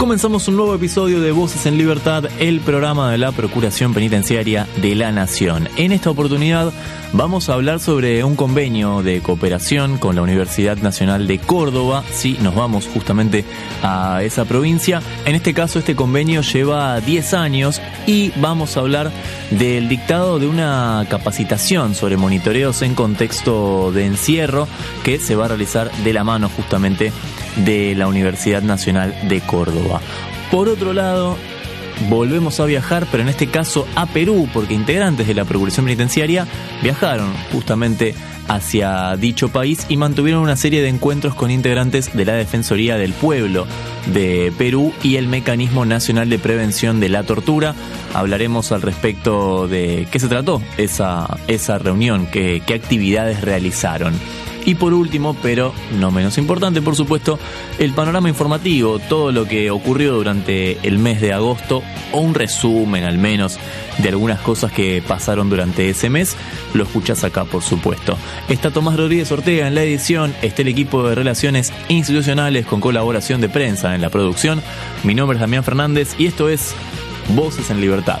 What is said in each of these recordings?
Comenzamos un nuevo episodio de Voces en Libertad, el programa de la Procuración Penitenciaria de la Nación. En esta oportunidad vamos a hablar sobre un convenio de cooperación con la Universidad Nacional de Córdoba. Sí, nos vamos justamente a esa provincia. En este caso, este convenio lleva 10 años y vamos a hablar del dictado de una capacitación sobre monitoreos en contexto de encierro que se va a realizar de la mano justamente de la Universidad Nacional de Córdoba. Por otro lado, volvemos a viajar, pero en este caso a Perú, porque integrantes de la Procuración Penitenciaria viajaron justamente hacia dicho país y mantuvieron una serie de encuentros con integrantes de la Defensoría del Pueblo de Perú y el Mecanismo Nacional de Prevención de la Tortura. Hablaremos al respecto de qué se trató esa, esa reunión, qué, qué actividades realizaron. Y por último, pero no menos importante, por supuesto, el panorama informativo, todo lo que ocurrió durante el mes de agosto, o un resumen al menos de algunas cosas que pasaron durante ese mes, lo escuchas acá, por supuesto. Está Tomás Rodríguez Ortega en la edición, está el equipo de relaciones institucionales con colaboración de prensa en la producción. Mi nombre es Damián Fernández y esto es Voces en Libertad.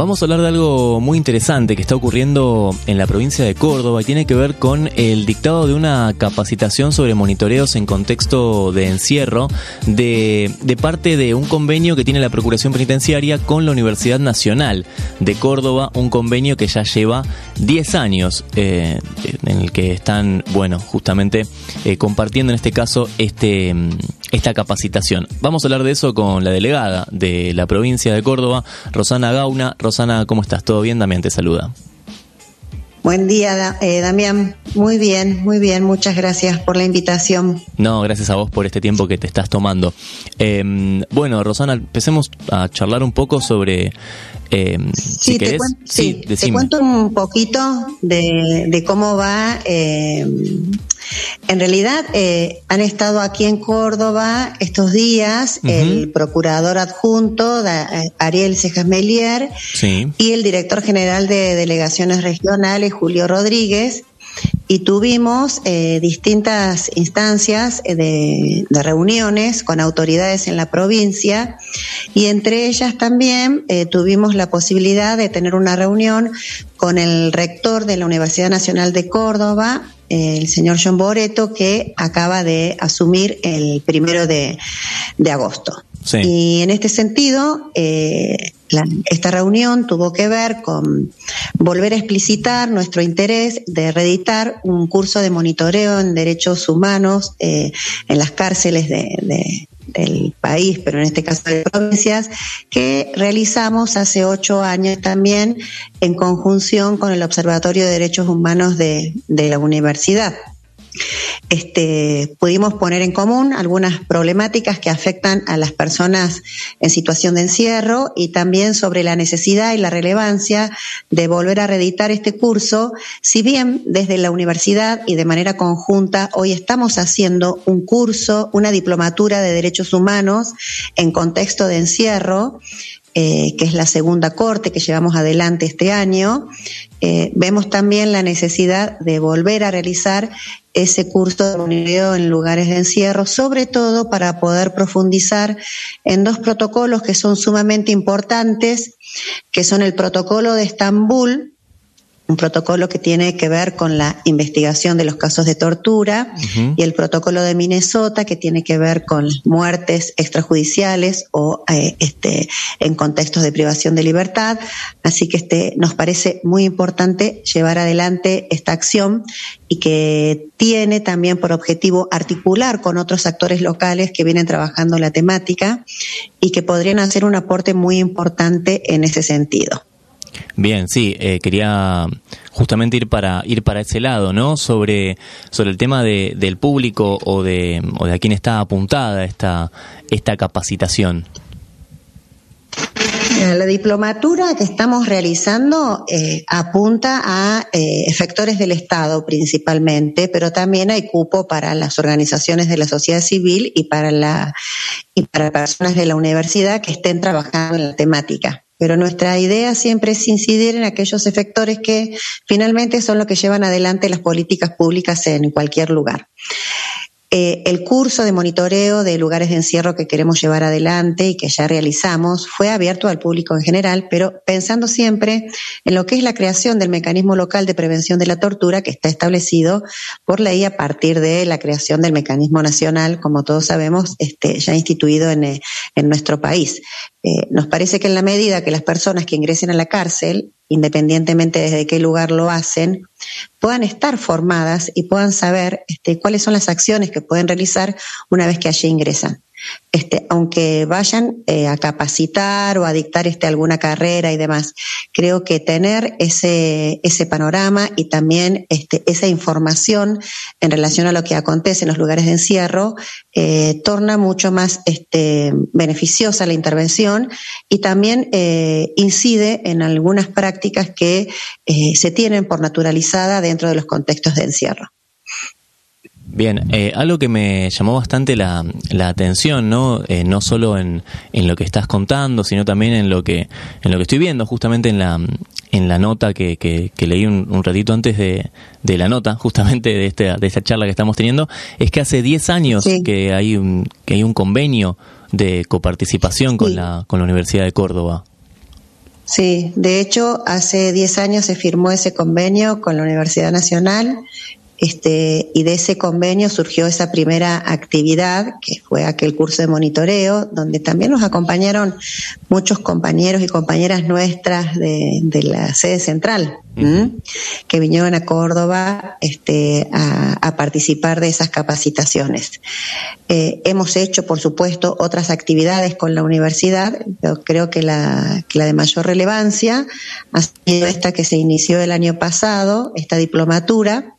Vamos a hablar de algo muy interesante que está ocurriendo en la provincia de Córdoba. Y tiene que ver con el dictado de una capacitación sobre monitoreos en contexto de encierro de, parte de un convenio que tiene la Procuración Penitenciaria con la Universidad Nacional de Córdoba, un convenio que ya lleva 10 años eh, en el que están, bueno, justamente eh, compartiendo en este caso este, esta capacitación. Vamos a hablar de eso con la delegada de la provincia de Córdoba, Rosana Gauna. Rosana, ¿cómo estás? ¿Todo bien? Damián te saluda. Buen día, eh, Damián. Muy bien, muy bien. Muchas gracias por la invitación. No, gracias a vos por este tiempo que te estás tomando. Eh, bueno, Rosana, empecemos a charlar un poco sobre... Eh, si sí, te, cuento, sí, sí, te cuento un poquito de, de cómo va. En realidad, eh, han estado aquí en Córdoba estos días el procurador adjunto, eh, Ariel Cejas Melier, Sí. y el director general de delegaciones regionales, Julio Rodríguez, y tuvimos eh, distintas instancias de, de reuniones con autoridades en la provincia y entre ellas también eh, tuvimos la posibilidad de tener una reunión con el rector de la Universidad Nacional de Córdoba, el señor John Boreto, que acaba de asumir el primero de, de agosto. Sí. Y en este sentido, eh, la- esta reunión tuvo que ver con volver a explicitar nuestro interés de reeditar un curso de monitoreo en derechos humanos eh, en las cárceles de- de- del país, pero en este caso de provincias, que realizamos hace ocho años también en conjunción con el Observatorio de Derechos Humanos de, la universidad este, pudimos poner en común algunas problemáticas que afectan a las personas en situación de encierro y también sobre la necesidad y la relevancia de volver a reeditar este curso, si bien desde la universidad y de manera conjunta hoy estamos haciendo un curso, una diplomatura de derechos humanos en contexto de encierro, eh, que es la segunda corte que llevamos adelante este año, eh, vemos también la necesidad de volver a realizar ese curso de monitoreo en lugares de encierro, sobre todo para poder profundizar en dos protocolos que son sumamente importantes, que son el protocolo de Estambul, un protocolo que tiene que ver con la investigación de los casos de tortura y el protocolo de Minnesota que tiene que ver con muertes extrajudiciales o eh, este en contextos de privación de libertad. Así que este nos parece muy importante llevar adelante esta acción y que tiene también por objetivo articular con otros actores locales que vienen trabajando la temática y que podrían hacer un aporte muy importante en ese sentido Bien, sí, eh, quería justamente ir para ir para ese lado, ¿no? Sobre sobre el tema de, del público o de o de a quién está apuntada esta esta capacitación. La diplomatura que estamos realizando eh, apunta a eh, efectores del Estado principalmente, pero también hay cupo para las organizaciones de la sociedad civil y para la y para personas de la universidad que estén trabajando en la temática. Pero nuestra idea siempre es incidir en aquellos efectores que finalmente son los que llevan adelante las políticas públicas en cualquier lugar. Eh, el curso de monitoreo de lugares de encierro que queremos llevar adelante y que ya realizamos fue abierto al público en general, pero pensando siempre en lo que es la creación del mecanismo local de prevención de la tortura que está establecido por ley a partir de la creación del mecanismo nacional, como todos sabemos, este, ya instituido en, eh, en nuestro país. Eh, nos parece que en la medida que las personas que ingresen a la cárcel, independientemente desde qué lugar lo hacen, puedan estar formadas y puedan saber este, cuáles son las acciones que pueden realizar una vez que allí ingresan este, aunque vayan eh, a capacitar o a dictar este, alguna carrera y demás. Creo que tener ese, ese panorama y también este, esa información en relación a lo que acontece en los lugares de encierro eh, torna mucho más este, beneficiosa la intervención y también eh, incide en algunas prácticas que se tienen por naturalizada dentro de los contextos de encierro. Bien, eh, algo que me llamó bastante la, la atención, ¿no? Eh, no solo en, en, lo que estás contando, sino también en lo que en lo que estoy viendo, justamente en la en la nota que, que, que leí un, un, ratito antes de, de la nota, justamente de esta de esta charla que estamos teniendo, es que hace 10 años sí. que hay un que hay un convenio de coparticipación con sí. la con la Universidad de Córdoba. Sí, de hecho, hace 10 años se firmó ese convenio con la Universidad Nacional este, y de ese convenio surgió esa primera actividad, que fue aquel curso de monitoreo, donde también nos acompañaron muchos compañeros y compañeras nuestras de, de la sede central, que vinieron a Córdoba este, a, a, participar de esas capacitaciones. Eh, hemos hecho, por supuesto, otras actividades con la universidad, creo que la, que la de mayor relevancia ha sido esta que se inició el año pasado, esta diplomatura,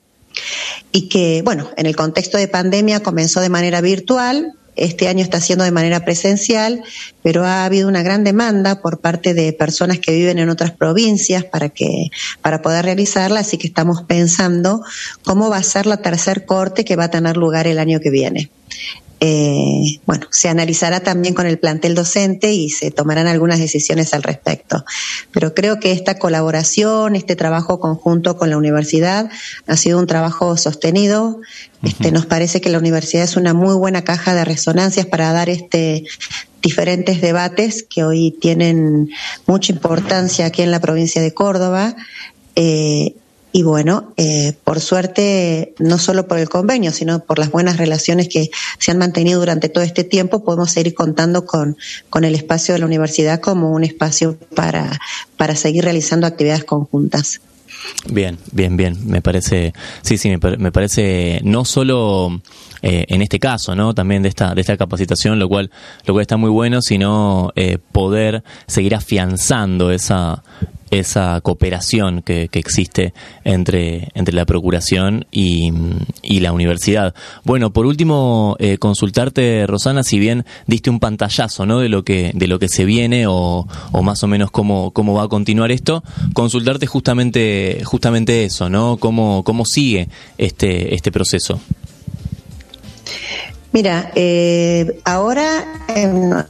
y que, bueno, en el contexto de pandemia comenzó de manera virtual, este año está siendo de manera presencial, pero ha habido una gran demanda por parte de personas que viven en otras provincias para que para poder realizarla, así que estamos pensando cómo va a ser la tercer corte que va a tener lugar el año que viene. Eh, bueno, se analizará también con el plantel docente y se tomarán algunas decisiones al respecto. Pero creo que esta colaboración, este trabajo conjunto con la universidad ha sido un trabajo sostenido. Este, uh -huh. Nos parece que la universidad es una muy buena caja de resonancias para dar este diferentes debates que hoy tienen mucha importancia aquí en la provincia de Córdoba. Eh, y bueno, eh, por suerte, no solo por el convenio, sino por las buenas relaciones que se han mantenido durante todo este tiempo, podemos seguir contando con, con el espacio de la universidad como un espacio para, para seguir realizando actividades conjuntas. Bien, bien, bien. Me parece, sí, sí, me, me parece no solo eh, en este caso, ¿no? También de esta, de esta capacitación, lo cual, lo cual está muy bueno, sino eh, poder seguir afianzando esa, esa cooperación que, que, existe entre, entre la Procuración y, y, la universidad. Bueno, por último, eh, consultarte, Rosana, si bien diste un pantallazo ¿no? de, lo que, de lo que se viene o, o más o menos cómo, cómo va a continuar esto, consultarte justamente, justamente eso, ¿no? Cómo, cómo sigue este, este proceso. Mira, eh, ahora eh,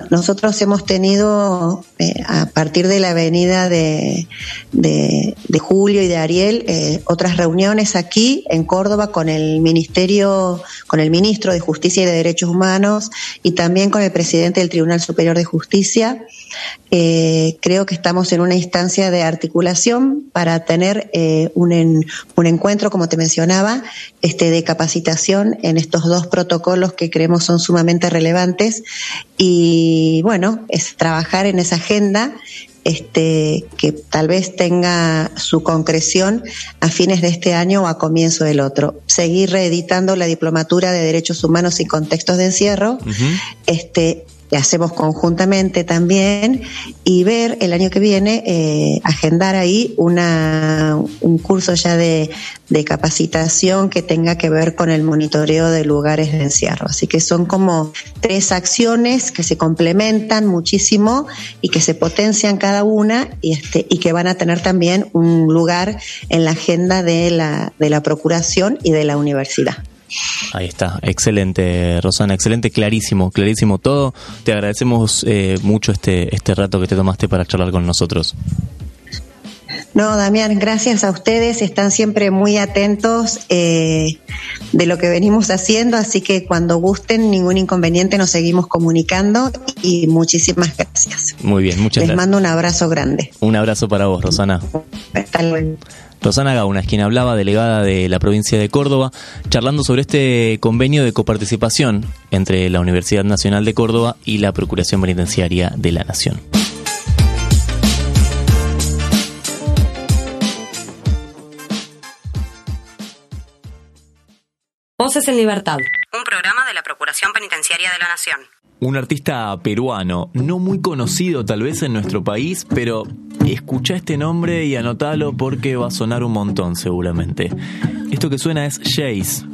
nosotros hemos tenido, eh, a partir de la venida de, de, de Julio y de Ariel, eh, otras reuniones aquí en Córdoba con el Ministerio, con el Ministro de Justicia y de Derechos Humanos y también con el presidente del Tribunal Superior de Justicia. Eh, creo que estamos en una instancia de articulación para tener eh, un, en, un encuentro, como te mencionaba, este, de capacitación en estos dos protocolos que creemos son sumamente relevantes. Y bueno, es trabajar en esa agenda este, que tal vez tenga su concreción a fines de este año o a comienzo del otro. Seguir reeditando la diplomatura de derechos humanos y contextos de encierro, uh -huh. este, que hacemos conjuntamente también, y ver el año que viene, eh, agendar ahí una, un curso ya de, de capacitación que tenga que ver con el monitoreo de lugares de encierro. Así que son como tres acciones que se complementan muchísimo y que se potencian cada una y, este, y que van a tener también un lugar en la agenda de la, de la Procuración y de la universidad. Ahí está, excelente Rosana, excelente, clarísimo, clarísimo todo. Te agradecemos eh, mucho este, este rato que te tomaste para charlar con nosotros. No, Damián, gracias a ustedes. Están siempre muy atentos eh, de lo que venimos haciendo, así que cuando gusten, ningún inconveniente, nos seguimos comunicando y muchísimas gracias. Muy bien, muchas Les gracias. mando un abrazo grande. Un abrazo para vos, Rosana. Hasta luego. Rosana Gauna es quien hablaba, delegada de la provincia de Córdoba, charlando sobre este convenio de coparticipación entre la Universidad Nacional de Córdoba y la Procuración Penitenciaria de la Nación. Voces en Libertad. Un programa de la Procuración Penitenciaria de la Nación. Un artista peruano, no muy conocido tal vez en nuestro país, pero escucha este nombre y anotalo porque va a sonar un montón seguramente. Esto que suena es Jace,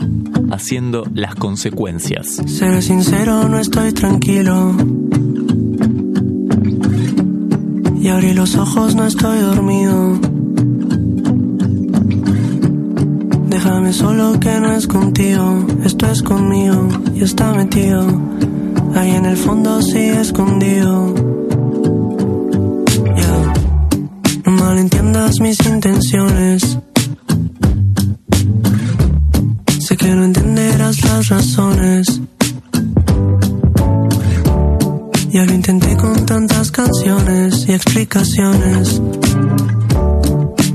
haciendo las consecuencias. Ser sincero, no estoy tranquilo. Y abrí los ojos, no estoy dormido. Déjame solo que no es contigo, esto es conmigo y está metido. Ahí en el fondo sigue escondido. Ya, no malentiendas mis intenciones. Sé que no entenderás las razones. Ya lo intenté con tantas canciones y explicaciones.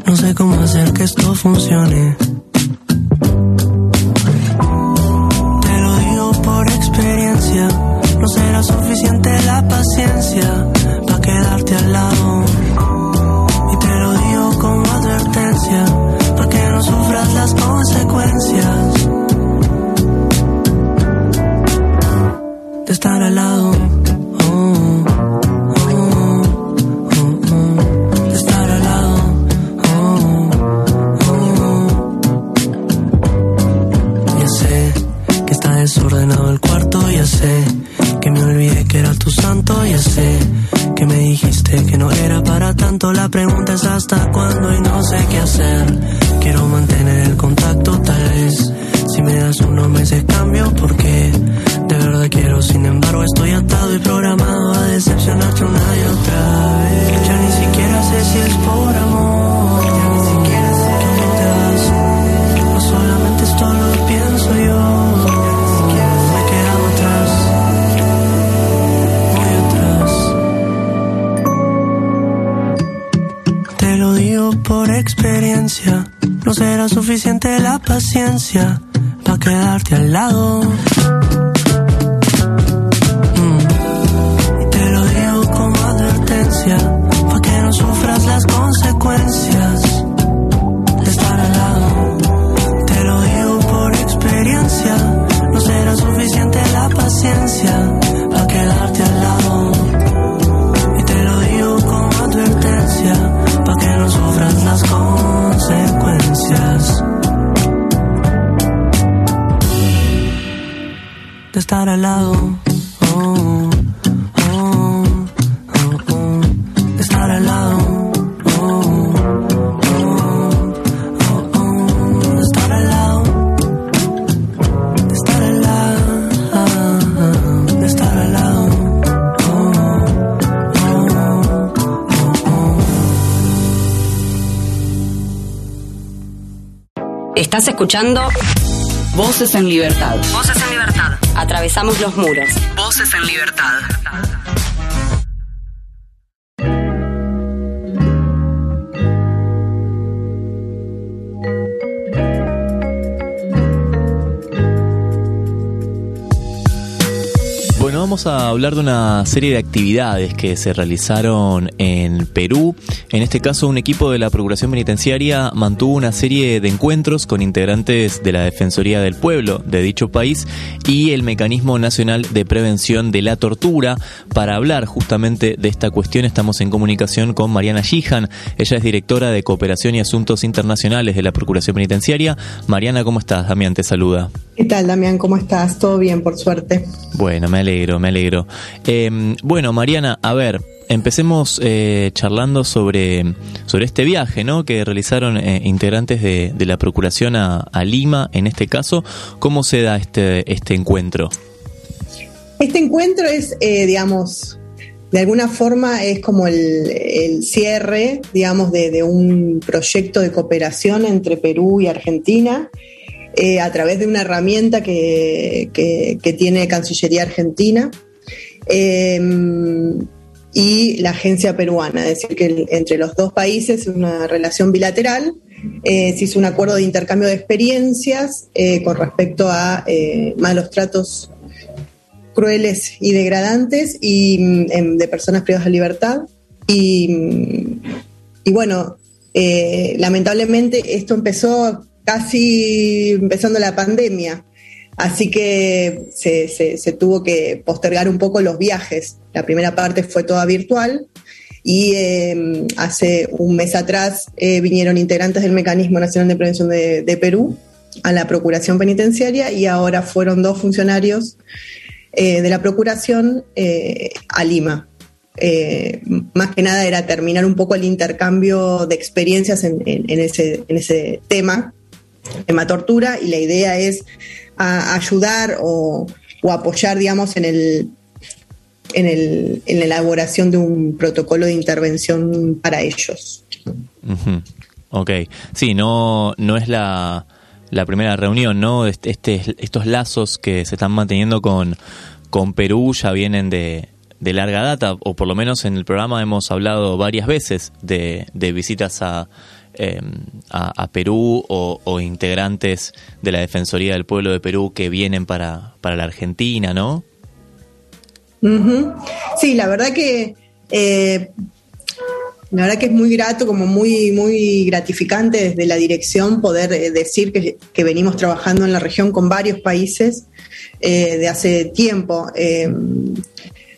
No sé cómo hacer que esto funcione. Suficiente la paciencia No será suficiente la paciencia para quedarte al lado. Mm. Te lo digo como advertencia. Para que no sufras las consecuencias de estar al lado. Te lo digo por experiencia. No será suficiente la paciencia de estar al lado. Oh, oh, oh. De estar al lado. De estar al lado. De estar al lado. De estar al lado. Estás escuchando Voces en libertad. Voces en Libertad. Atravesamos los muros. Voces en Libertad. Vamos a hablar de una serie de actividades que se realizaron en Perú. En este caso, un equipo de la Procuración Penitenciaria mantuvo una serie de encuentros con integrantes de la Defensoría del Pueblo de dicho país y el Mecanismo Nacional de Prevención de la Tortura. Para hablar justamente de esta cuestión, estamos en comunicación con Mariana Gijan. Ella es directora de Cooperación y Asuntos Internacionales de la Procuración Penitenciaria. Mariana, ¿cómo estás? Damián te saluda. ¿Qué tal, Damián? ¿Cómo estás? Todo bien, por suerte. Bueno, me alegro, me alegro. Em, bueno, Mariana, a ver, empecemos eh, charlando sobre, sobre este viaje ¿no? que realizaron eh, integrantes de, la Procuración a, Lima, en este caso. ¿Cómo se da este, este encuentro? Este encuentro es, eh, digamos, de alguna forma es como el, cierre, digamos, de, un proyecto de cooperación entre Perú y Argentina. A través de una herramienta que, que tiene Cancillería Argentina, Em, y la agencia peruana, es decir, que entre los dos países una relación bilateral. Eh, se hizo un acuerdo de intercambio de experiencias eh, con respecto a eh, malos tratos crueles y degradantes y em, de personas privadas de libertad. Y, y bueno, lamentablemente esto empezó casi empezando la pandemia. Así que se, tuvo que postergar un poco los viajes. La primera parte fue toda virtual y em, hace un mes atrás eh, vinieron integrantes del Mecanismo Nacional de Prevención de, Perú a la Procuración Penitenciaria y ahora fueron dos funcionarios eh, de la Procuración eh, a Lima. más que nada era terminar un poco el intercambio de experiencias en, ese, en ese tema, tema tortura, y la idea es ayudar o, apoyar, digamos, en el, en, el, en la elaboración de un protocolo de intervención para ellos. Ok, sí, no, no es la, primera reunión, ¿no? Este, estos lazos que se están manteniendo con, con Perú ya vienen de, de larga data, o por lo menos en el programa hemos hablado varias veces de, de visitas a Em, a, Perú o, integrantes de la Defensoría del Pueblo de Perú que vienen para, para la Argentina, ¿no? Sí, la verdad que eh, la verdad que es muy grato, como muy, muy gratificante desde la dirección poder eh, decir que, venimos trabajando en la región con varios países eh, de hace tiempo.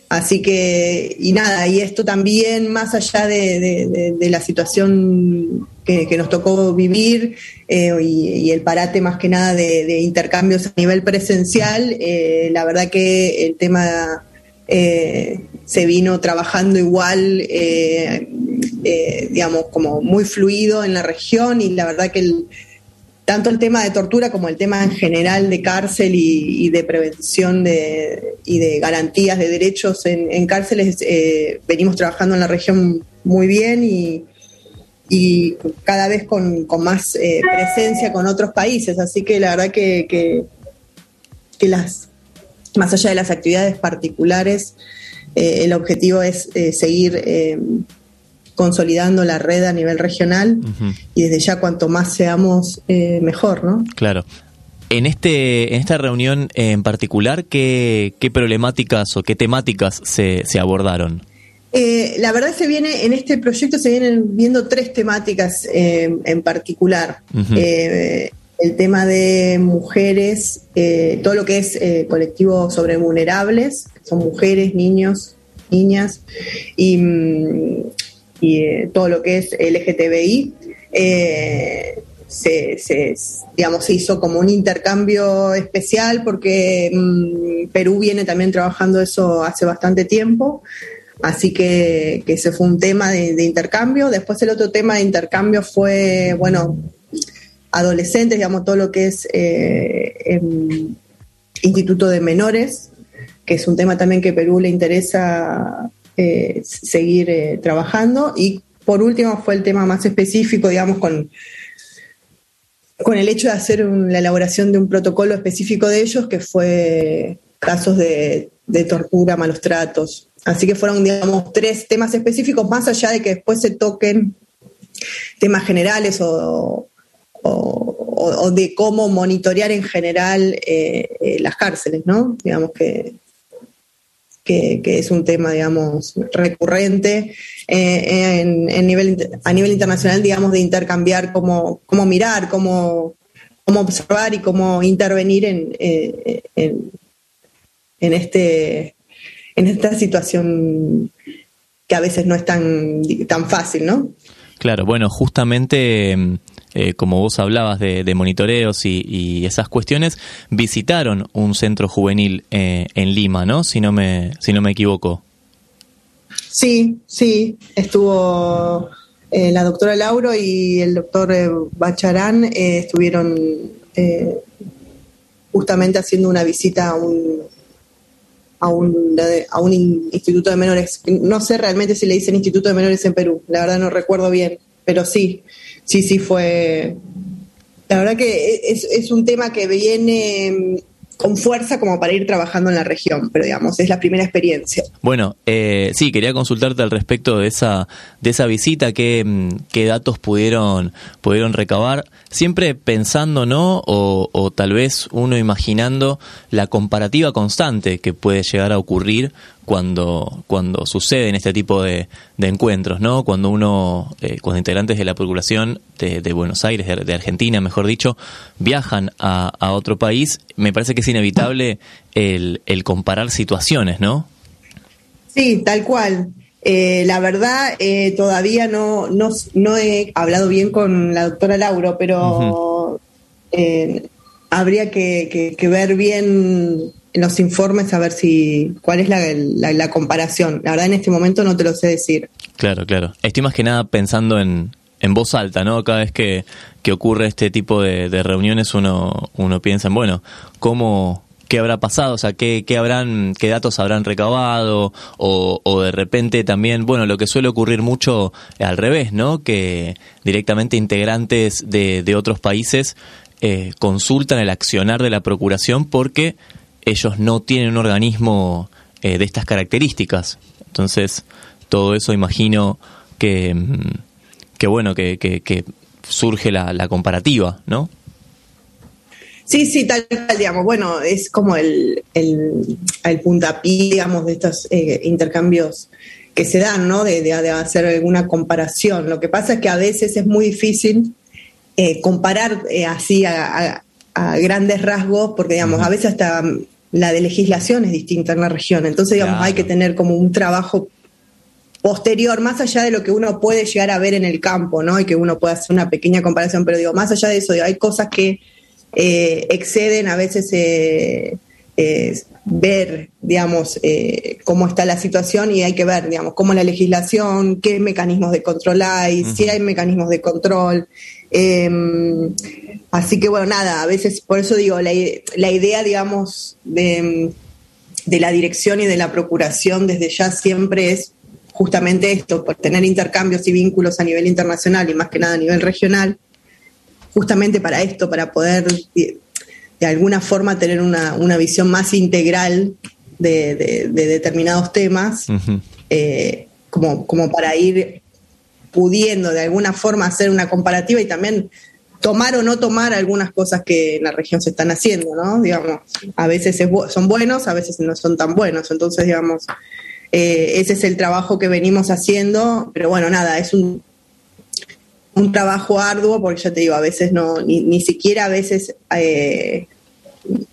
Así que, y nada, y esto también, más allá de, la situación que, nos tocó vivir eh, y, el parate más que nada de, intercambios a nivel presencial, eh, la verdad que el tema eh, se vino trabajando igual, digamos, como muy fluido en la región y la verdad que el, tanto el tema de tortura como el tema en general de cárcel y, de prevención de, y de garantías de derechos en, cárceles, eh, venimos trabajando en la región muy bien y, cada vez con, más eh, presencia con otros países. Así que la verdad que, que, las, más allá de las actividades particulares, eh, el objetivo es seguir consolidando la red a nivel regional y desde ya cuanto más seamos eh, mejor, ¿no? Claro. En, este, en esta reunión en particular, ¿qué, qué problemáticas o qué temáticas se, se abordaron? Eh, la verdad se viene, en este proyecto se vienen viendo tres temáticas eh, en particular. el tema de mujeres, todo lo que es colectivos sobre vulnerables, son mujeres, niños, niñas, y mm, y eh, todo lo que es LGTBI, eh, se, digamos, se hizo como un intercambio especial porque mm, Perú viene también trabajando eso hace bastante tiempo. Así que, ese fue un tema de, intercambio. Después el otro tema de intercambio fue, bueno, adolescentes, digamos, todo lo que es eh, Instituto de Menores, que es un tema también que Perú le interesa eh, seguir eh, trabajando. Y por último fue el tema más específico, digamos, con, con el hecho de hacer la elaboración de un protocolo específico de ellos, que fue casos de, tortura, malos tratos. Así que fueron, digamos, tres temas específicos, más allá de que después se toquen temas generales o, de cómo monitorear en general eh, las cárceles, ¿no? Digamos que que, es un tema, digamos, recurrente eh, en, nivel, a nivel internacional, digamos, de intercambiar cómo, cómo mirar, cómo, cómo observar y cómo intervenir en, eh, en, en, este, en esta situación que a veces no es tan, tan fácil, ¿no? Claro, bueno, justamente eh, como vos hablabas de, monitoreos y, esas cuestiones, visitaron un centro juvenil eh, en Lima, ¿no? Si no me, si no me equivoco. Sí, sí, estuvo eh, la doctora Lauro y el doctor Bacharán estuvieron justamente haciendo una visita a un, a un, a un instituto de menores. No sé realmente si le dicen instituto de menores en Perú, la verdad no recuerdo bien, pero sí, sí, sí fue... La verdad que es, es un tema que viene con fuerza como para ir trabajando en la región, pero digamos, es la primera experiencia. Bueno, eh, sí, quería consultarte al respecto de esa, de esa visita, qué, mm, qué datos pudieron, pudieron recabar, siempre pensando, ¿no? O, o tal vez uno imaginando la comparativa constante que puede llegar a ocurrir cuando, cuando suceden este tipo de, encuentros, ¿no? Cuando uno, eh, cuando integrantes de la Procuración de, Buenos Aires, de, Argentina, mejor dicho, viajan a, a, otro país, me parece que es inevitable el, el comparar situaciones, ¿no? Sí, tal cual. Eh, la verdad, eh, todavía no, no, no, he hablado bien con la doctora Lauro, pero habría que, que ver bien en los informes a ver si cuál es la, comparación. La verdad en este momento no te lo sé decir. Claro, claro. Estoy más que nada pensando en, en voz alta, ¿no? Cada vez que, ocurre este tipo de, reuniones uno, uno piensa en, bueno, ¿cómo, qué habrá pasado, o sea, qué, qué habrán, qué datos habrán recabado, o, o, de repente también, bueno, lo que suele ocurrir mucho al revés, ¿no? Que directamente integrantes de, de otros países eh, consultan el accionar de la procuración porque ellos no tienen un organismo eh, de estas características. Entonces, todo eso imagino que, mm, que bueno, que, que, surge la, comparativa, ¿no? Sí, sí, tal cual, digamos. Bueno, es como el, el, el puntapié, digamos, de estos eh, intercambios que se dan, ¿no? De, de, hacer alguna comparación. Lo que pasa es que a veces es muy difícil eh, comparar así a, a, grandes rasgos, porque, digamos, a veces hasta la de legislación es distinta en la región. Entonces, digamos, hay que tener como un trabajo posterior, más allá de lo que uno puede llegar a ver en el campo, ¿no? Y que uno pueda hacer una pequeña comparación, pero digo, más allá de eso, hay cosas que eh, exceden a veces eh, ver, digamos, eh, cómo está la situación y hay que ver, digamos, cómo la legislación, qué mecanismos de control hay, si hay mecanismos de control. Em, así que bueno, nada, a veces, por eso digo, la, idea, digamos, de, la dirección y de la procuración desde ya siempre es justamente esto, por tener intercambios y vínculos a nivel internacional y más que nada a nivel regional, justamente para esto, para poder de, alguna forma tener una, visión más integral de, determinados temas, eh, como, como para ir pudiendo de alguna forma hacer una comparativa y también tomar o no tomar algunas cosas que en la región se están haciendo, ¿no? Digamos, a veces son buenos, a veces no son tan buenos. Entonces, digamos, eh, ese es el trabajo que venimos haciendo, pero bueno, nada, es un, un trabajo arduo porque ya te digo, a veces no, ni, ni siquiera a veces eh,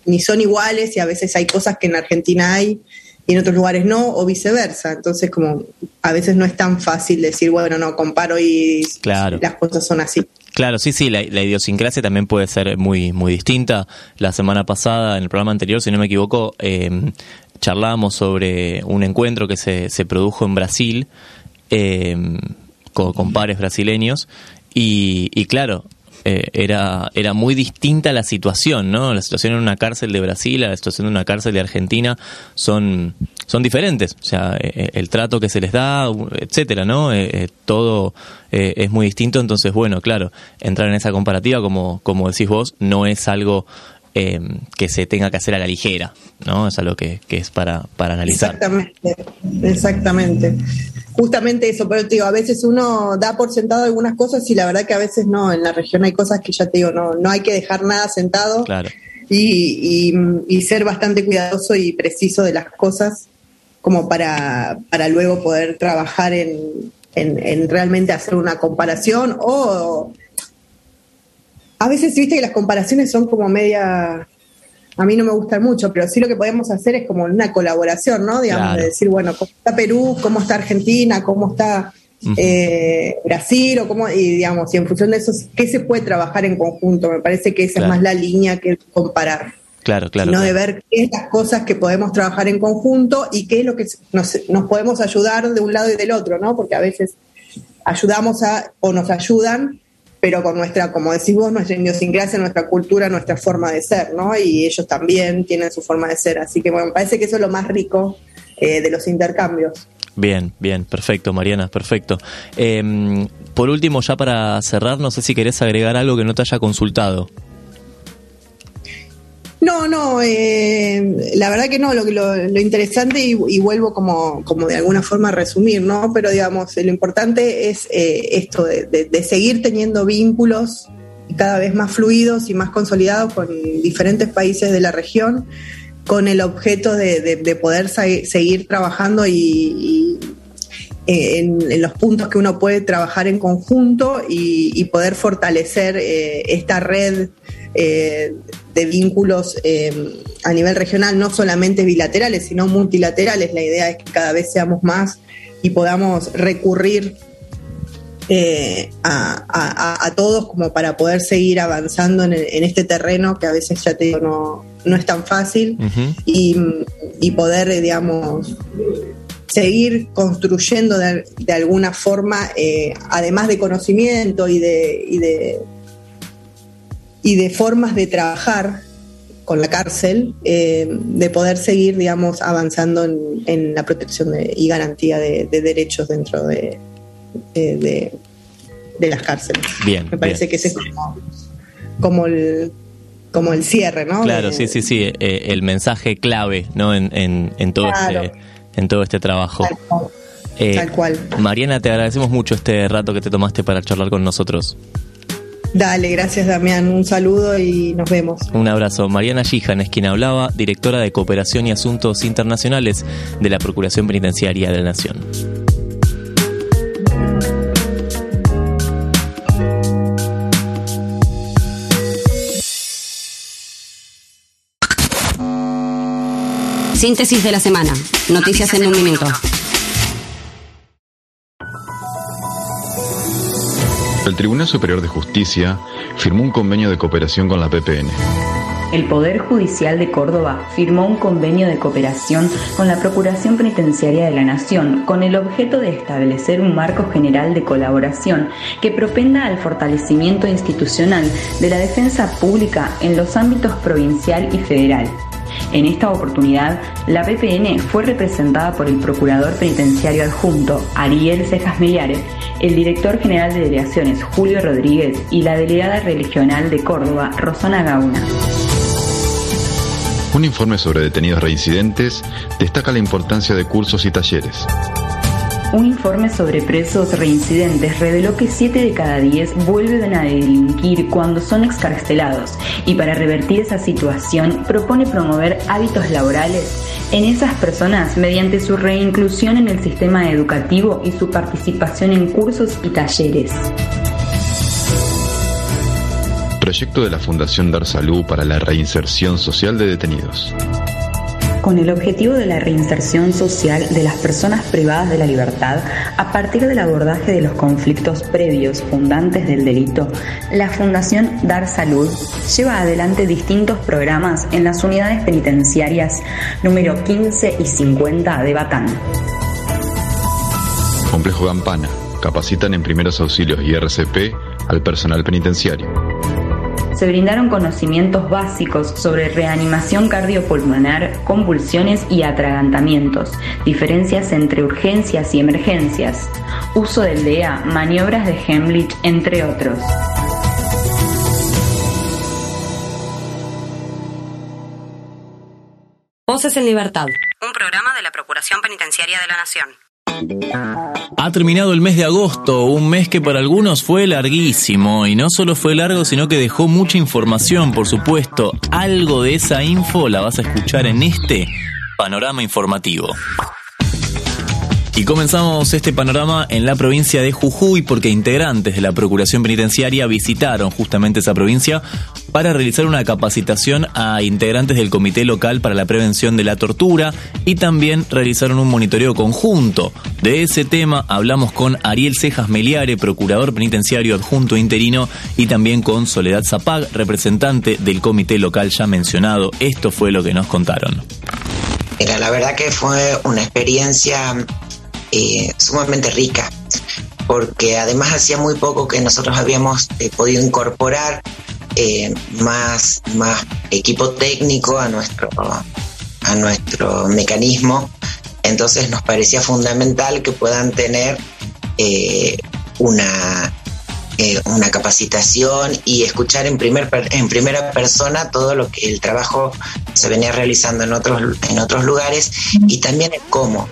ni son iguales y a veces hay cosas que en Argentina hay y en otros lugares no, o viceversa. Entonces, como a veces no es tan fácil decir, bueno, no, comparo y las cosas son así. Claro, sí, sí, la, idiosincrasia también puede ser muy, muy distinta. La semana pasada, en el programa anterior, si no me equivoco, eh, charlábamos sobre un encuentro que se, se produjo en Brasil em, con, con, pares brasileños y, y claro, eh, era, era muy distinta la situación, ¿no? La situación en una cárcel de Brasil, la situación en una cárcel de Argentina son, son diferentes. O sea, eh, eh, el trato que se les da, etcétera, ¿no? todo es muy distinto. Entonces, bueno, claro, entrar en esa comparativa, como, como decís vos, no es algo que se tenga que hacer a la ligera, ¿no? Es algo que, que es para, para analizar. Exactamente, exactamente justamente eso, pero te digo, a veces uno da por sentado algunas cosas y la verdad que a veces no, en la región hay cosas que ya te digo, no, no hay que dejar nada sentado y, y, ser bastante cuidadoso y preciso de las cosas como para, para luego poder trabajar en, en, realmente hacer una comparación o a veces viste que las comparaciones son como media a mí no me gustan mucho, pero sí lo que podemos hacer es como una colaboración, ¿no? Digamos, de decir, bueno, ¿cómo está Perú? ¿Cómo está Argentina? ¿Cómo está eh, Brasil? O cómo, y digamos, y en función de eso, ¿qué se puede trabajar en conjunto? Me parece que esa es más la línea que comparar. Claro, claro. Sino de ver qué es las cosas que podemos trabajar en conjunto y qué es lo que nos, nos podemos ayudar de un lado y del otro, ¿no? Porque a veces ayudamos a, o nos ayudan pero con nuestra, como decís vos, nuestra idiosincrasia, nuestra cultura, nuestra forma de ser, ¿no? Y ellos también tienen su forma de ser. Así que, bueno, parece que eso es lo más rico eh, de los intercambios. Bien, bien, perfecto, Mariana, perfecto. Em, por último, ya para cerrar, no sé si querés agregar algo que no te haya consultado. No, no, eh, la verdad que no, lo, lo, lo interesante y, vuelvo como, como de alguna forma a resumir, ¿no? Pero digamos, lo importante es eh, esto de, seguir teniendo vínculos cada vez más fluidos y más consolidados con diferentes países de la región, con el objeto de, poder seguir trabajando y, en, los puntos que uno puede trabajar en conjunto y, poder fortalecer esta red eh, de vínculos eh, a nivel regional, no solamente bilaterales, sino multilaterales. La idea es que cada vez seamos más y podamos recurrir eh, a, todos como para poder seguir avanzando en, este terreno que a veces ya te digo no, no es tan fácil y, poder, digamos, seguir construyendo de, alguna forma, además de conocimiento y de y de formas de trabajar con la cárcel, eh, de poder seguir, digamos, avanzando en, la protección y garantía de, derechos dentro de, de, las cárceles. Bien. Me parece que ese es como, el como el cierre, ¿no? Claro, sí, sí, sí, eh, el mensaje clave, ¿no? En, en, todo este en todo este trabajo. Tal cual. Eh, Tal cual. Mariana, te agradecemos mucho este rato que te tomaste para charlar con nosotros. Dale, gracias Damián. Un saludo y nos vemos. Un abrazo. Mariana Gijan es quien hablaba, directora de Cooperación y Asuntos Internacionales de la Procuración Penitenciaria de la Nación. Síntesis de la semana. Noticias en un minuto. El Tribunal Superior de Justicia firmó un convenio de cooperación con la PPN. El Poder Judicial de Córdoba firmó un convenio de cooperación con la Procuración Penitenciaria de la Nación con el objeto de establecer un marco general de colaboración que propenda al fortalecimiento institucional de la defensa pública en los ámbitos provincial y federal. En esta oportunidad, la PPN fue representada por el Procurador Penitenciario Adjunto, Ariel Cejas Meliares, el Director General de Delegaciones, Julio Rodríguez, y la Delegada Regional de Córdoba, Rosana Gauna. Un informe sobre detenidos reincidentes destaca la importancia de cursos y talleres. Un informe sobre presos reincidentes reveló que 7 de cada 10 vuelven a delinquir cuando son excarcelados y para revertir esa situación propone promover hábitos laborales en esas personas mediante su reinclusión en el sistema educativo y su participación en cursos y talleres. Proyecto de la Fundación Dar Salud para la reinserción social de detenidos con el objetivo de la reinserción social de las personas privadas de la libertad a partir del abordaje de los conflictos previos fundantes del delito, la Fundación Dar Salud lleva adelante distintos programas en las unidades penitenciarias número 15 y 50 de Batán. Complejo Campana. Capacitan en primeros auxilios y RCP al personal penitenciario se brindaron conocimientos básicos sobre reanimación cardiopulmonar, convulsiones y atragantamientos, diferencias entre urgencias y emergencias, uso del DEA, maniobras de Hemlich, entre otros. Voces en Libertad. Un programa de la Procuración Penitenciaria de la Nación. Ha terminado el mes de agosto, un mes que para algunos fue larguísimo y no solo fue largo, sino que dejó mucha información, por supuesto. Algo de esa info la vas a escuchar en este panorama informativo. Y comenzamos este panorama en la provincia de Jujuy porque integrantes de la Procuración Penitenciaria visitaron justamente esa provincia para realizar una capacitación a integrantes del Comité Local para la Prevención de la Tortura y también realizaron un monitoreo conjunto. De ese tema hablamos con Ariel Cejas Meliare, Procurador Penitenciario Adjunto Interino, y también con Soledad Zapag, representante del Comité Local ya mencionado. Esto fue lo que nos contaron. Mira, la verdad que fue una experiencia eh, sumamente rica, porque además hacía muy poco que nosotros habíamos eh, podido incorporar eh, más, más equipo técnico a nuestro, a nuestro mecanismo, entonces nos parecía fundamental que puedan tener una, una capacitación y escuchar en, primer, en primera persona todo lo que el trabajo se venía realizando en otros, en otros lugares y también el cómo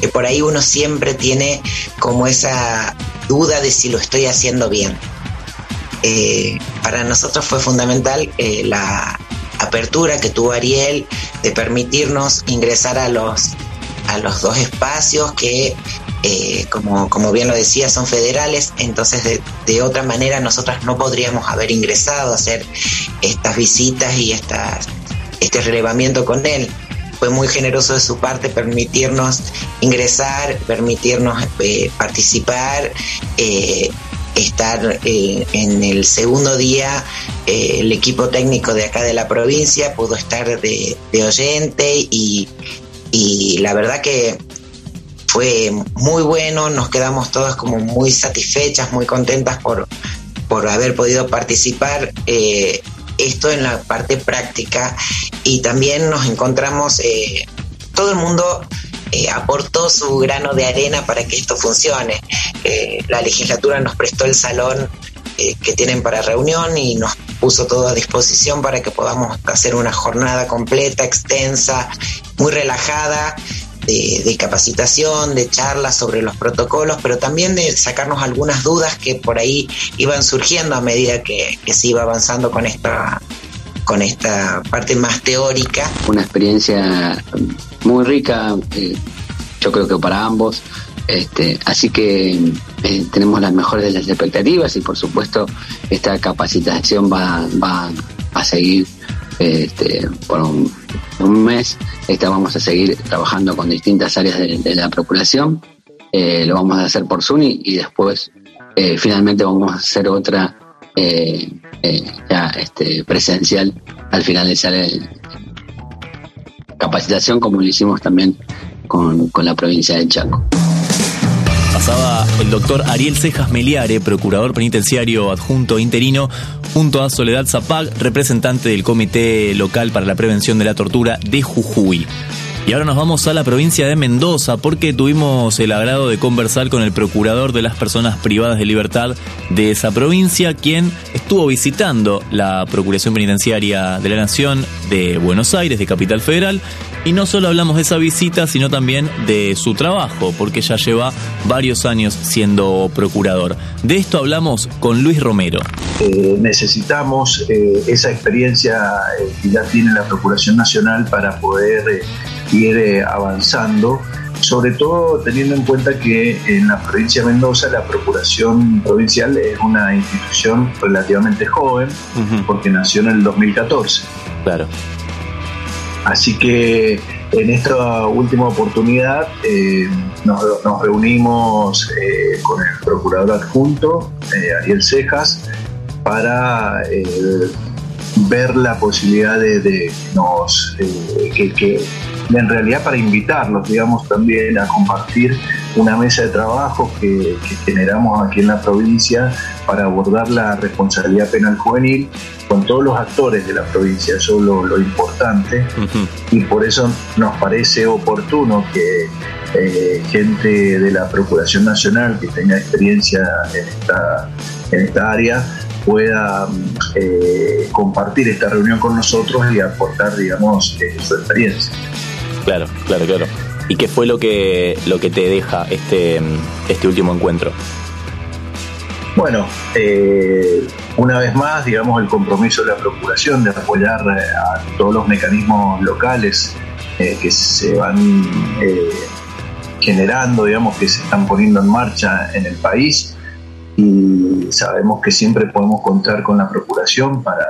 que por ahí uno siempre tiene como esa duda de si lo estoy haciendo bien. Eh, para nosotros fue fundamental eh, la apertura que tuvo Ariel de permitirnos ingresar a los, a los dos espacios que, eh, como, como bien lo decía, son federales, entonces de, de, otra manera nosotros no podríamos haber ingresado a hacer estas visitas y estas, este relevamiento con él. Fue muy generoso de su parte permitirnos ingresar, permitirnos participar, estar eh, en el segundo día, el equipo técnico de acá de la provincia pudo estar de, oyente y, y la verdad que fue muy bueno, nos quedamos todas como muy satisfechas, muy contentas por, por haber podido participar esto en la parte práctica y también nos encontramos, eh, todo el mundo eh, aportó su grano de arena para que esto funcione. Eh, la legislatura nos prestó el salón que tienen para reunión y nos puso todo a disposición para que podamos hacer una jornada completa, extensa, muy relajada de, capacitación, de charlas sobre los protocolos, pero también de sacarnos algunas dudas que por ahí iban surgiendo a medida que, se iba avanzando con esta con esta parte más teórica. Una experiencia muy rica, eh, yo creo que para ambos. Este, así que eh, tenemos las mejores de las expectativas y por supuesto esta capacitación va, va a seguir este, por un, mes. Este, vamos a seguir trabajando con distintas áreas de, la Procuración. Eh, lo vamos a hacer por SUNY y después eh, finalmente vamos a hacer otra eh, ya este, presencial al finalizar el, capacitación como lo hicimos también con, con la provincia de Chaco pasaba el doctor Ariel Cejas Meliare, procurador penitenciario adjunto interino, junto a Soledad Zapag, representante del Comité Local para la Prevención de la Tortura de Jujuy. Y ahora nos vamos a la provincia de Mendoza porque tuvimos el agrado de conversar con el procurador de las personas privadas de libertad de esa provincia, quien estuvo visitando la Procuración Penitenciaria de la Nación de Buenos Aires, de Capital Federal. Y no solo hablamos de esa visita, sino también de su trabajo, porque ya lleva varios años siendo procurador. De esto hablamos con Luis Romero. Eh, necesitamos eh, esa experiencia eh, que ya tiene la Procuración Nacional para poder ir avanzando, sobre todo teniendo en cuenta que en la provincia de Mendoza la Procuración Provincial es una institución relativamente joven, porque nació en el 2014. Claro. Así que en esta última oportunidad eh, nos, reunimos eh, con el procurador adjunto, eh, Ariel Cejas, para ver la posibilidad de, nos, que en realidad para invitarlos, digamos, también a compartir una mesa de trabajo que, generamos aquí en la provincia para abordar la responsabilidad penal juvenil con todos los actores de la provincia, eso es lo, importante, y por eso nos parece oportuno que eh, gente de la Procuración Nacional que tenga experiencia en esta, en esta área pueda eh, compartir esta reunión con nosotros y aportar, digamos, eh, su experiencia. Claro, claro, claro. ¿Y qué fue lo que, lo que te deja este, este último encuentro? Bueno, eh, una vez más, digamos, el compromiso de la Procuración de apoyar eh, a todos los mecanismos locales eh, que se van generando, digamos, que se están poniendo en marcha en el país y sabemos que siempre podemos contar con la Procuración para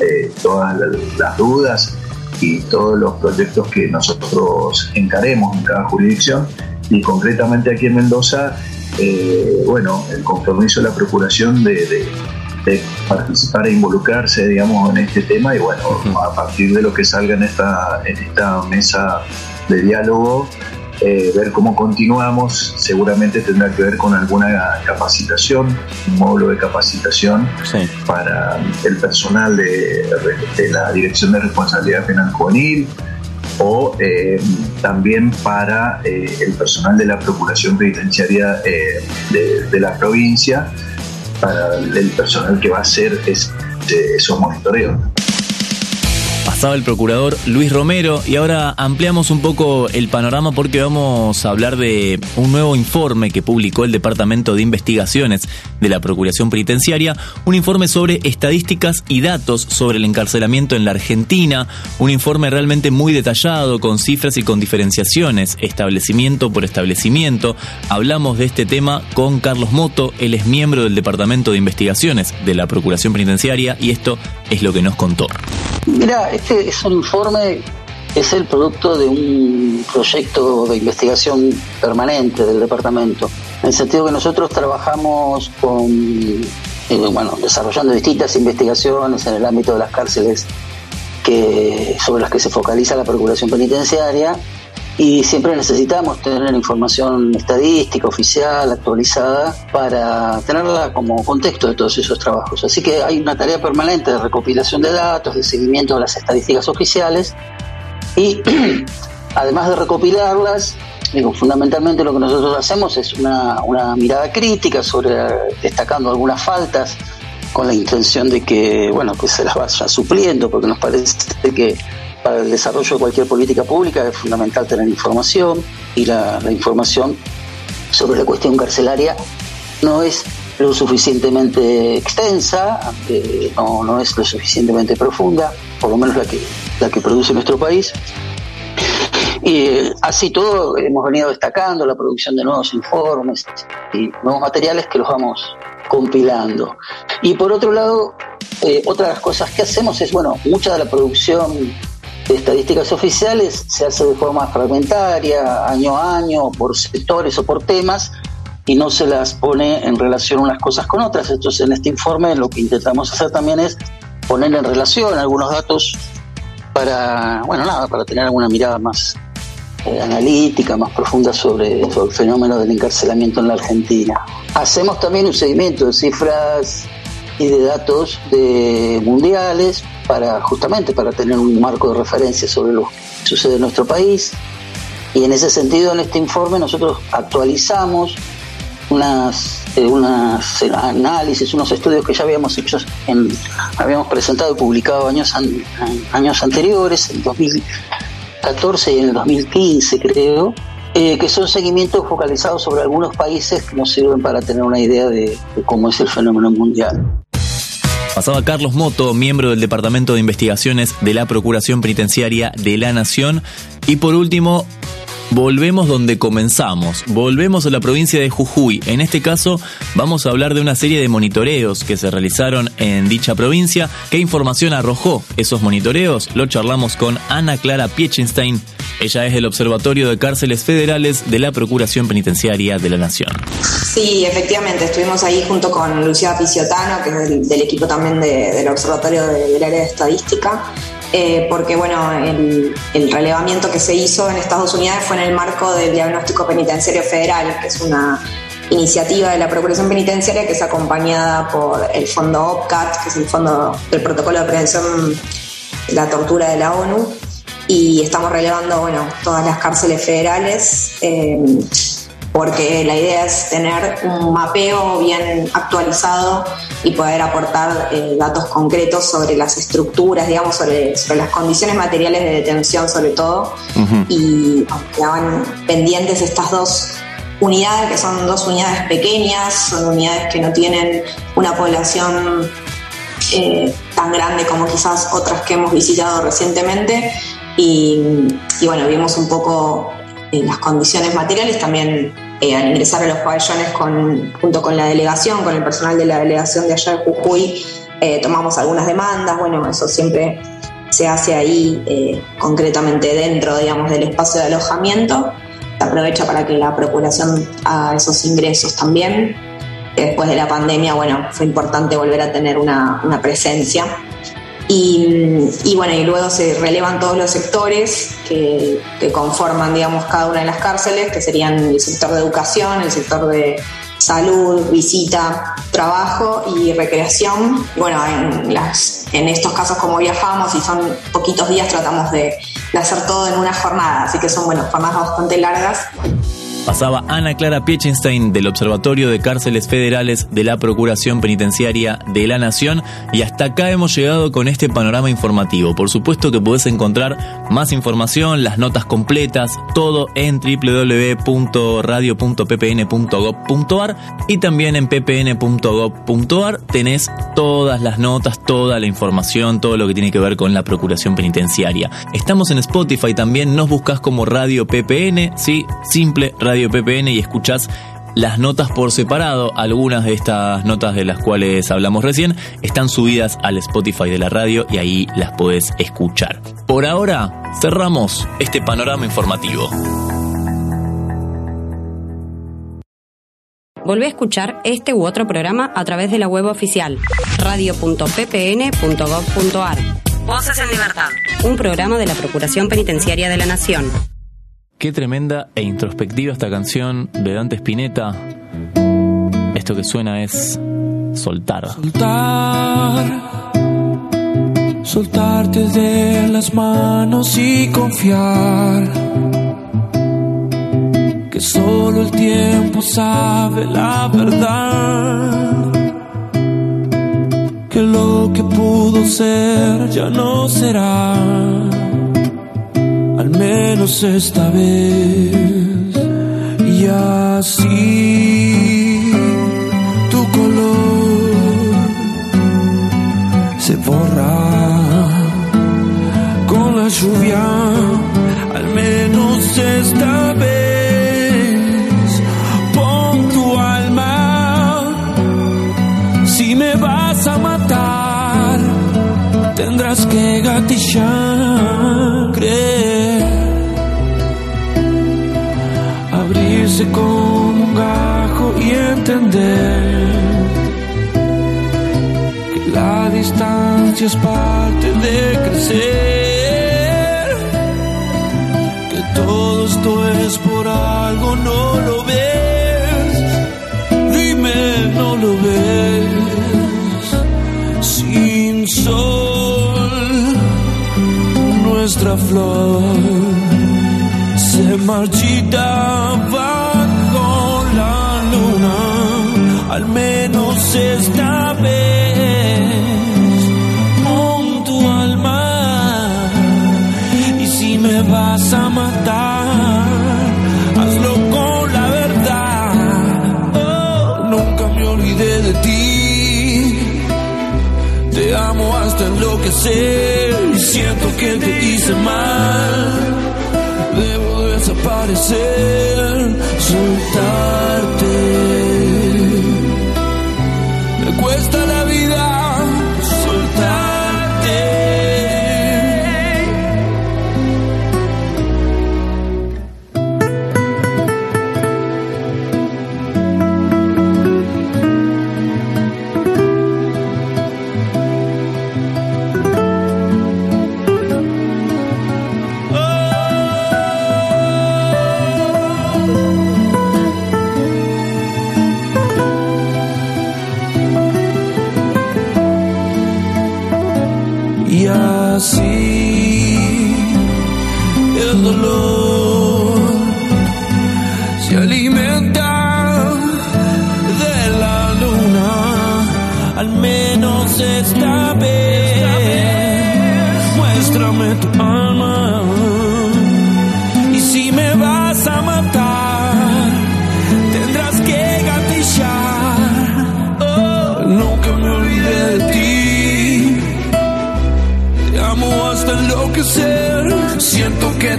eh, todas las dudas y todos los proyectos que nosotros encaremos en cada jurisdicción. Y concretamente aquí en Mendoza, eh, bueno, el compromiso de la Procuración de, participar e involucrarse, digamos, en este tema y bueno, a partir de lo que salga en esta, en esta mesa de diálogo, eh, ver cómo continuamos, seguramente tendrá que ver con alguna capacitación, un módulo de capacitación para el personal de, la Dirección de Responsabilidad Penal Juvenil o eh, también para eh, el personal de la Procuración Penitenciaria de, la provincia, para el personal que va a hacer esos monitoreos pasaba el procurador Luis Romero. Y ahora ampliamos un poco el panorama porque vamos a hablar de un nuevo informe que publicó el Departamento de Investigaciones de la Procuración Penitenciaria, un informe sobre estadísticas y datos sobre el encarcelamiento en la Argentina, un informe realmente muy detallado con cifras y con diferenciaciones, establecimiento por establecimiento. Hablamos de este tema con Carlos Moto, él es miembro del Departamento de Investigaciones de la Procuración Penitenciaria y esto es lo que nos contó. Mira, este es un informe, es el producto de un proyecto de investigación permanente del departamento, en el sentido que nosotros trabajamos con, eh, bueno, desarrollando distintas investigaciones en el ámbito de las cárceles que, sobre las que se focaliza la Procuración Penitenciaria y siempre necesitamos tener información estadística, oficial, actualizada, para tenerla como contexto de todos esos trabajos. Así que hay una tarea permanente de recopilación de datos, de seguimiento de las estadísticas oficiales y además de recopilarlas, digo, fundamentalmente lo que nosotros hacemos es una, una mirada crítica sobre destacando algunas faltas con la intención de que, bueno, que se las vaya supliendo, porque nos parece que para el desarrollo de cualquier política pública es fundamental tener información y la, información sobre la cuestión carcelaria no es lo suficientemente extensa, no, no es lo suficientemente profunda, por lo menos la que, la que produce nuestro país. Y así todo hemos venido destacando la producción de nuevos informes y nuevos materiales que los vamos compilando. Y por otro lado, eh, otra de las cosas que hacemos es, bueno, mucha de la producción estadísticas oficiales se hace de forma fragmentaria, año a año, por sectores o por temas, y no se las pone en relación unas cosas con otras. Entonces, en este informe lo que intentamos hacer también es poner en relación algunos datos para, bueno, nada, para tener alguna mirada más eh, analítica, más profunda sobre, sobre el fenómeno del encarcelamiento en la Argentina. Hacemos también un seguimiento de cifras y de datos de mundiales para justamente para tener un marco de referencia sobre lo que sucede en nuestro país. Y en ese sentido, en este informe nosotros actualizamos unas, eh, unas análisis, unos estudios que ya habíamos hecho, habíamos presentado y publicado años, años anteriores, en 2014 y en el 2015 creo, eh, que son seguimientos focalizados sobre algunos países que nos sirven para tener una idea de cómo es el fenómeno mundial. Pasaba Carlos Moto, miembro del Departamento de Investigaciones de la Procuración Penitenciaria de la Nación. Y por último, Volvemos donde comenzamos, volvemos a la provincia de Jujuy. En este caso vamos a hablar de una serie de monitoreos que se realizaron en dicha provincia. ¿Qué información arrojó esos monitoreos? Lo charlamos con Ana Clara Piechenstein. Ella es del Observatorio de Cárceles Federales de la Procuración Penitenciaria de la Nación. Sí, efectivamente, estuvimos ahí junto con Lucía Piciotano, que es del, equipo también del Observatorio del Área de Estadística. Eh, porque bueno, el, relevamiento que se hizo en Estados Unidos fue en el marco del Diagnóstico Penitenciario Federal, que es una iniciativa de la Procuración Penitenciaria que es acompañada por el Fondo OPCAT, que es el Fondo del Protocolo de Prevención de la Tortura de la ONU, y estamos relevando bueno, todas las cárceles federales. Eh, porque la idea es tener un mapeo bien actualizado y poder aportar eh, datos concretos sobre las estructuras, digamos, sobre, las condiciones materiales de detención sobre todo. Y quedaban pendientes estas dos unidades, que son dos unidades pequeñas, son unidades que no tienen una población eh, tan grande como quizás otras que hemos visitado recientemente. Y, bueno, vimos un poco las condiciones materiales, también al ingresar a los pabellones con, junto con la delegación, con el personal de la delegación de allá de Jujuy, tomamos algunas demandas, bueno, eso siempre se hace ahí concretamente dentro, digamos, del espacio de alojamiento. Se aprovecha para que la procuración haga esos ingresos también. Después de la pandemia, bueno, fue importante volver a tener una presencia. Y, y, bueno, y luego se relevan todos los sectores que, que, conforman, digamos, cada una de las cárceles, que serían el sector de educación, el sector de salud, visita, trabajo y recreación. Bueno, en, las, en estos casos como viajamos y son poquitos días, tratamos de, de hacer todo en una jornada, así que son, bueno, jornadas bastante largas. Pasaba Ana Clara Piechenstein del Observatorio de Cárceles Federales de la Procuración Penitenciaria de la Nación y hasta acá hemos llegado con este panorama informativo. Por supuesto que podés encontrar más información, las notas completas, todo en www.radio.ppn.gov.ar y también en ppn.gov.ar tenés todas las notas, toda la información, todo lo que tiene que ver con la Procuración Penitenciaria. Estamos en Spotify también, nos buscas como Radio PPN, sí, simple Radio PPN y escuchás las notas por separado. Algunas de estas notas de las cuales hablamos recién están subidas al Spotify de la radio y ahí las podés escuchar. Por ahora, cerramos este panorama informativo. Volvé a escuchar este u otro programa a través de la web oficial radio.ppn.gov.ar. Voces en Libertad. Un programa de la Procuración Penitenciaria de la Nación. Qué tremenda e introspectiva esta canción de Dante Spinetta. Esto que suena es soltar. Soltar. Soltarte de las manos y confiar. Que solo el tiempo sabe la verdad. Que lo que pudo ser ya no será al menos esta vez. Y así tu color se borra con la lluvia, al menos esta vez. Pon tu alma, si me vas a matar, tendrás que gatillar. Abrirse como un gajo y entender que la distancia es parte de crecer, que todo esto es por algo, no lo ves, dime, no lo ves, sin sol, nuestra flor se marchita bajo la luna, al menos esta vez, con tu alma. Y si me vas a matar, hazlo con la verdad. Oh, nunca me olvidé de ti. Te amo hasta enloquecer y siento que te desaparecer,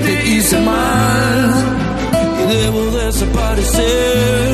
Te hice mal. debo desaparecer,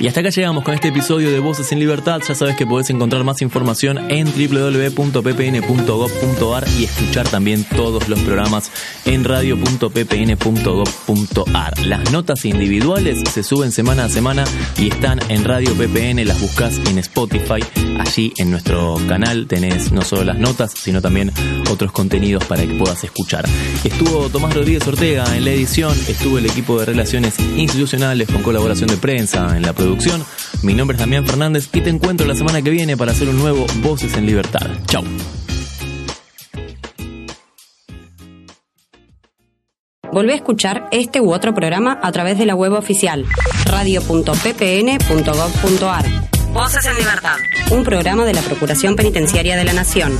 Y hasta acá llegamos con este episodio de Voces en Libertad. Ya sabes que podés encontrar más información en www.ppn.gov.ar y escuchar también todos los programas en radio.ppn.gov.ar. Las notas individuales se suben semana a semana y están en Radio PPN. Las buscas en Spotify. Allí en nuestro canal tenés no solo las notas, sino también otros contenidos para que puedas escuchar. Estuvo Tomás Rodríguez Ortega en la edición, estuvo el equipo de Relaciones Institucionales con colaboración de prensa en la producción. Mi nombre es Damián Fernández y te encuentro la semana que viene para hacer un nuevo Voces en Libertad. Chau. Volvé a escuchar este u otro programa a través de la web oficial radio.ppn.gov.ar. Voces en libertad. Un programa de la Procuración Penitenciaria de la Nación.